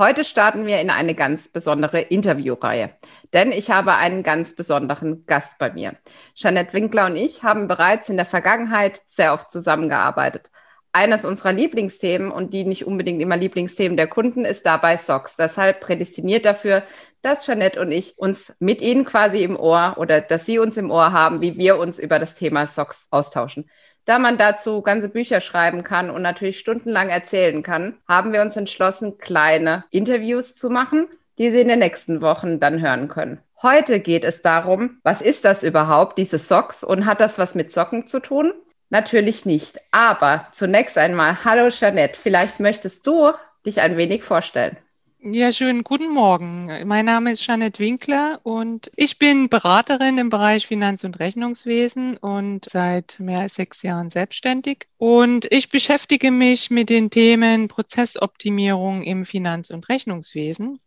Heute starten wir in eine ganz besondere Interviewreihe, denn ich habe einen ganz besonderen Gast bei mir. Jeanette Winkler und ich haben bereits in der Vergangenheit sehr oft zusammengearbeitet. Eines unserer Lieblingsthemen und die nicht unbedingt immer Lieblingsthemen der Kunden ist dabei Socks. Deshalb prädestiniert dafür, dass Jeanette und ich uns mit Ihnen quasi im Ohr oder dass Sie uns im Ohr haben, wie wir uns über das Thema Socks austauschen. Da man dazu ganze Bücher schreiben kann und natürlich stundenlang erzählen kann, haben wir uns entschlossen, kleine Interviews zu machen, die Sie in den nächsten Wochen dann hören können. Heute geht es darum, was ist das überhaupt, diese Socks, und hat das was mit Socken zu tun? Natürlich nicht. Aber zunächst einmal, hallo Jeanette, vielleicht möchtest du dich ein wenig vorstellen. Ja, schönen guten Morgen. Mein Name ist Janet Winkler und ich bin Beraterin im Bereich Finanz- und Rechnungswesen und seit mehr als sechs Jahren selbstständig. Und ich beschäftige mich mit den Themen Prozessoptimierung im Finanz- und Rechnungswesen.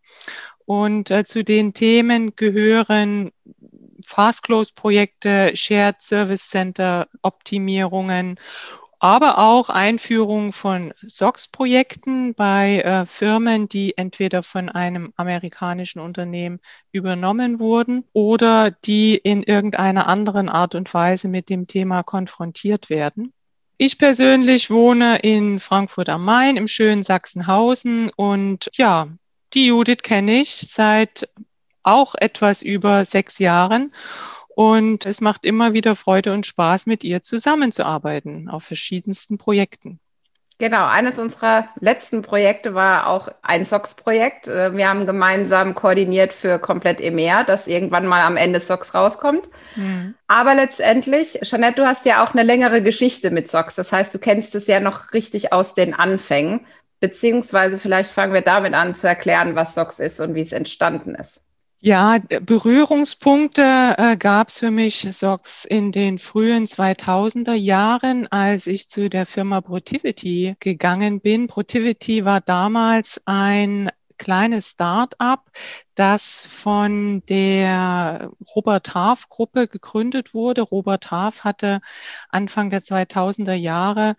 Und äh, zu den Themen gehören Fast Close Aber auch Einführung von SOX-Projekten bei äh, Firmen, die entweder von einem amerikanischen Unternehmen übernommen wurden oder die in irgendeiner anderen Art und Weise mit dem Thema konfrontiert werden. Ich persönlich wohne in Frankfurt am Main im schönen Sachsenhausen und ja, die Judith kenne ich seit auch etwas über sechs Jahren und es macht immer wieder Freude und Spaß, mit ihr zusammenzuarbeiten auf verschiedensten Projekten. Genau, eines unserer letzten Projekte war auch ein SOX-Projekt. Äh, wir haben gemeinsam koordiniert für komplett EMEA, dass irgendwann mal am Ende SOX rauskommt. Mhm. Aber letztendlich, Jeanette, du hast ja auch eine längere Geschichte mit SOX. Das heißt, du kennst es ja noch richtig aus den Anfängen. Beziehungsweise vielleicht fangen wir damit an zu erklären, was SOX ist und wie es entstanden ist. Ja, Berührungspunkte äh, gab es für mich SOX in den frühen 2000er Jahren, als ich zu der Firma Protivity gegangen bin. Protivity war damals ein kleines Start-up, das von der Robert Half Gruppe gegründet wurde. Robert Half hatte Anfang der 2000er Jahre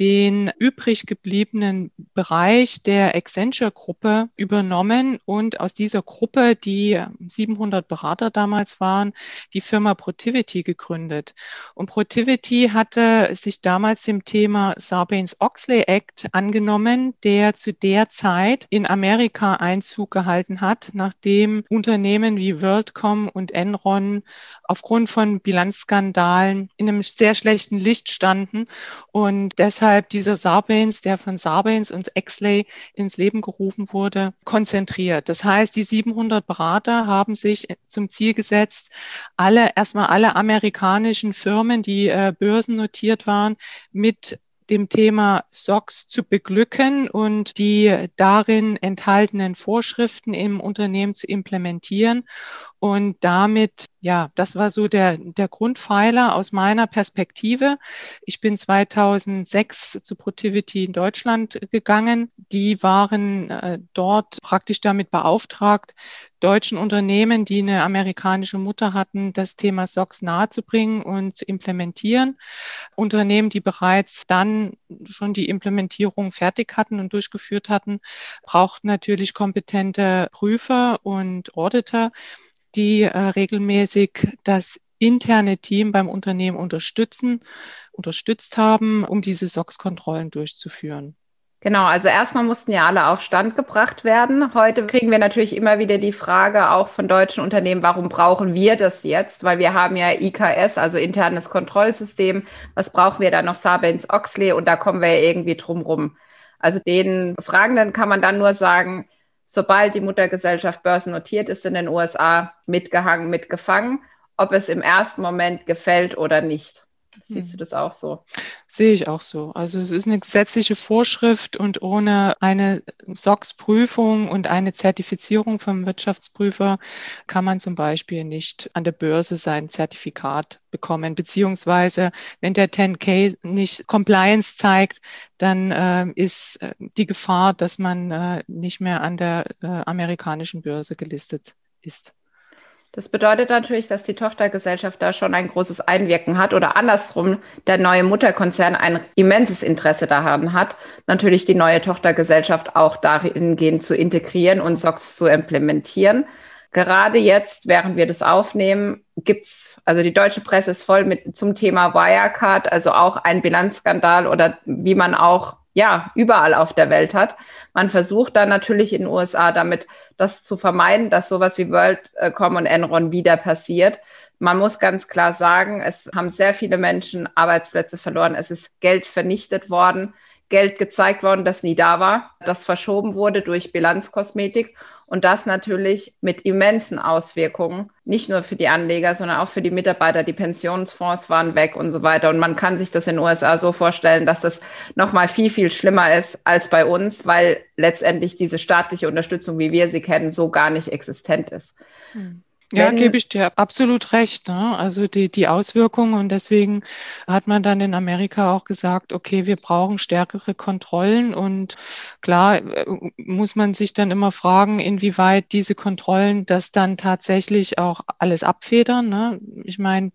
den übrig gebliebenen Bereich der Accenture-Gruppe übernommen und aus dieser Gruppe, die 700 Berater damals waren, die Firma Protivity gegründet. Und Protivity hatte sich damals dem Thema Sarbanes-Oxley Act angenommen, der zu der Zeit in Amerika Einzug gehalten hat, nachdem Unternehmen wie WorldCom und Enron aufgrund von Bilanzskandalen in einem sehr schlechten Licht standen und deshalb dieser Sarbanes, der von Sarbanes und Exley ins Leben gerufen wurde, konzentriert. Das heißt, die 700 Berater haben sich zum Ziel gesetzt, alle, erstmal alle amerikanischen Firmen, die äh, börsennotiert waren, mit dem Thema SOX zu beglücken und die darin enthaltenen Vorschriften im Unternehmen zu implementieren. Und damit, ja, das war so der, der Grundpfeiler aus meiner Perspektive. Ich bin 2006 zu Protivity in Deutschland gegangen. Die waren äh, dort praktisch damit beauftragt, deutschen Unternehmen, die eine amerikanische Mutter hatten, das Thema SOX nahezubringen und zu implementieren. Unternehmen, die bereits dann schon die Implementierung fertig hatten und durchgeführt hatten, brauchten natürlich kompetente Prüfer und Auditor, die äh, regelmäßig das interne Team beim Unternehmen unterstützen, unterstützt haben, um diese SOX-Kontrollen durchzuführen. Genau, also erstmal mussten ja alle auf Stand gebracht werden. Heute kriegen wir natürlich immer wieder die Frage auch von deutschen Unternehmen, warum brauchen wir das jetzt? Weil wir haben ja IKS, also internes Kontrollsystem. Was brauchen wir da noch? Sarbanes-Oxley und da kommen wir ja irgendwie drum rum. Also den Fragenden kann man dann nur sagen, sobald die Muttergesellschaft börsennotiert ist in den USA, mitgehangen, mitgefangen, ob es im ersten Moment gefällt oder nicht. Siehst du das auch so? Sehe ich auch so. Also es ist eine gesetzliche Vorschrift und ohne eine SOX-Prüfung und eine Zertifizierung vom Wirtschaftsprüfer kann man zum Beispiel nicht an der Börse sein Zertifikat bekommen. Beziehungsweise wenn der 10K nicht Compliance zeigt, dann äh, ist äh, die Gefahr, dass man äh, nicht mehr an der äh, amerikanischen Börse gelistet ist. Das bedeutet natürlich, dass die Tochtergesellschaft da schon ein großes Einwirken hat oder andersrum der neue Mutterkonzern ein immenses Interesse daran hat, natürlich die neue Tochtergesellschaft auch dahingehend zu integrieren und SOX zu implementieren. Gerade jetzt, während wir das aufnehmen, gibt's, also die deutsche Presse ist voll mit zum Thema Wirecard, also auch ein Bilanzskandal oder wie man auch ja, überall auf der Welt hat. Man versucht dann natürlich in den USA damit das zu vermeiden, dass sowas wie WorldCom und Enron wieder passiert. Man muss ganz klar sagen, es haben sehr viele Menschen Arbeitsplätze verloren. Es ist Geld vernichtet worden. Geld gezeigt worden, das nie da war, das verschoben wurde durch Bilanzkosmetik und das natürlich mit immensen Auswirkungen, nicht nur für die Anleger, sondern auch für die Mitarbeiter. Die Pensionsfonds waren weg und so weiter. Und man kann sich das in den USA so vorstellen, dass das nochmal viel, viel schlimmer ist als bei uns, weil letztendlich diese staatliche Unterstützung, wie wir sie kennen, so gar nicht existent ist. Hm. Ja, gebe ich dir absolut recht. Ne? Also die, die Auswirkungen und deswegen hat man dann in Amerika auch gesagt, okay, wir brauchen stärkere Kontrollen und klar äh, muss man sich dann immer fragen, inwieweit diese Kontrollen das dann tatsächlich auch alles abfedern. Ne? Ich meine,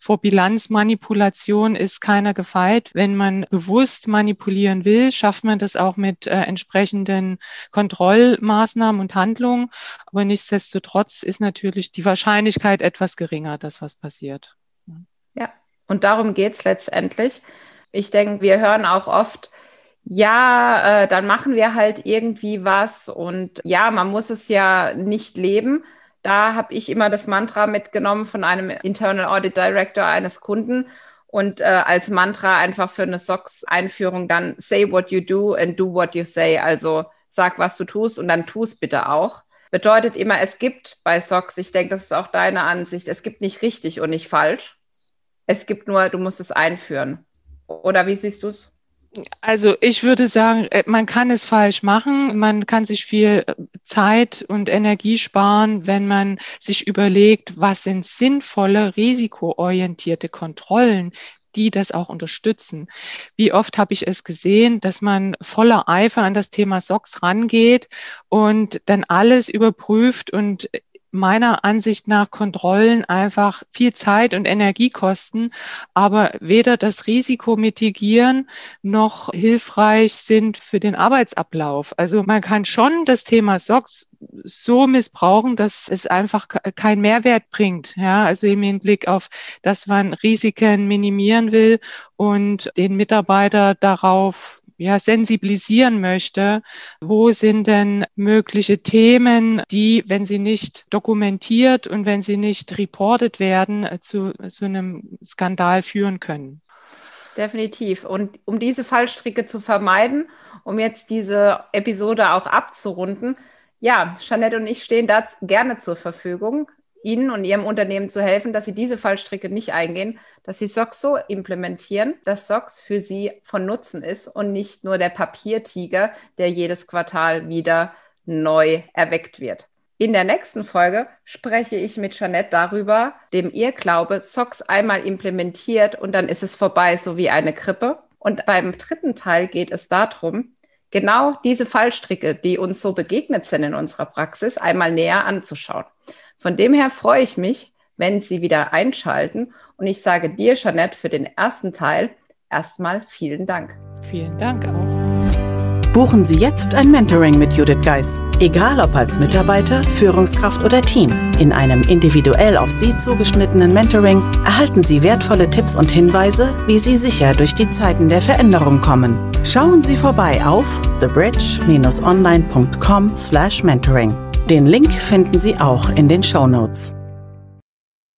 vor Bilanzmanipulation ist keiner gefeit. Wenn man bewusst manipulieren will, schafft man das auch mit äh, entsprechenden Kontrollmaßnahmen und Handlungen. Aber nichtsdestotrotz ist natürlich die Wahrscheinlichkeit etwas geringer, dass was passiert. Ja, und darum geht es letztendlich. Ich denke, wir hören auch oft, ja, äh, dann machen wir halt irgendwie was und ja, man muss es ja nicht leben. Da habe ich immer das Mantra mitgenommen von einem Internal Audit Director eines Kunden und äh, als Mantra einfach für eine SOX-Einführung dann say what you do and do what you say. Also sag, was du tust und dann tu es bitte auch bedeutet immer, es gibt bei Socks, ich denke, das ist auch deine Ansicht, es gibt nicht richtig und nicht falsch. Es gibt nur, du musst es einführen. Oder wie siehst du es? Also ich würde sagen, äh, man kann es falsch machen. Man kann sich viel äh, Zeit und Energie sparen, wenn man sich überlegt, was sind sinnvolle, risikoorientierte Kontrollen, die das auch unterstützen. Wie oft habe ich es gesehen, dass man voller Eifer an das Thema SOX rangeht und dann alles überprüft und meiner Ansicht nach Kontrollen einfach viel Zeit und Energie kosten, aber weder das Risiko mitigieren noch hilfreich sind für den Arbeitsablauf. Also man kann schon das Thema SOX so missbrauchen, dass es einfach keinen Mehrwert bringt. Ja, also im Hinblick auf, dass man Risiken minimieren will und den Mitarbeiter darauf ja, sensibilisieren möchte, wo sind denn mögliche Themen, die, wenn sie nicht dokumentiert und wenn sie nicht reportet werden, äh, zu so einem Skandal führen können. Definitiv. Und um diese Fallstricke zu vermeiden, um jetzt diese Episode auch abzurunden, ja, Jeanette und ich stehen da gerne zur Verfügung. Ihnen und Ihrem Unternehmen zu helfen, dass Sie diese Fallstricke nicht eingehen, dass Sie SOX so implementieren, dass SOX für Sie von Nutzen ist und nicht nur der Papiertiger, der jedes Quartal wieder neu erweckt wird. In der nächsten Folge spreche ich mit Jeanette darüber, dem ihr Glaube, SOX einmal implementiert und dann ist es vorbei, so wie eine Krippe. Und beim dritten Teil geht es darum, genau diese Fallstricke, die uns so begegnet sind in unserer Praxis, einmal näher anzuschauen. Von dem her freue ich mich, wenn Sie wieder einschalten. Und ich sage dir, Jeanette, für den ersten Teil erstmal vielen Dank. Vielen Dank auch. Buchen Sie jetzt ein Mentoring mit Judith Geis. Egal ob als Mitarbeiter, Führungskraft oder Team. In einem individuell auf Sie zugeschnittenen Mentoring erhalten Sie wertvolle Tipps und Hinweise, wie Sie sicher durch die Zeiten der Veränderung kommen. Schauen Sie vorbei auf thebridge-online.com/mentoring. Den Link finden Sie auch in den Show Notes.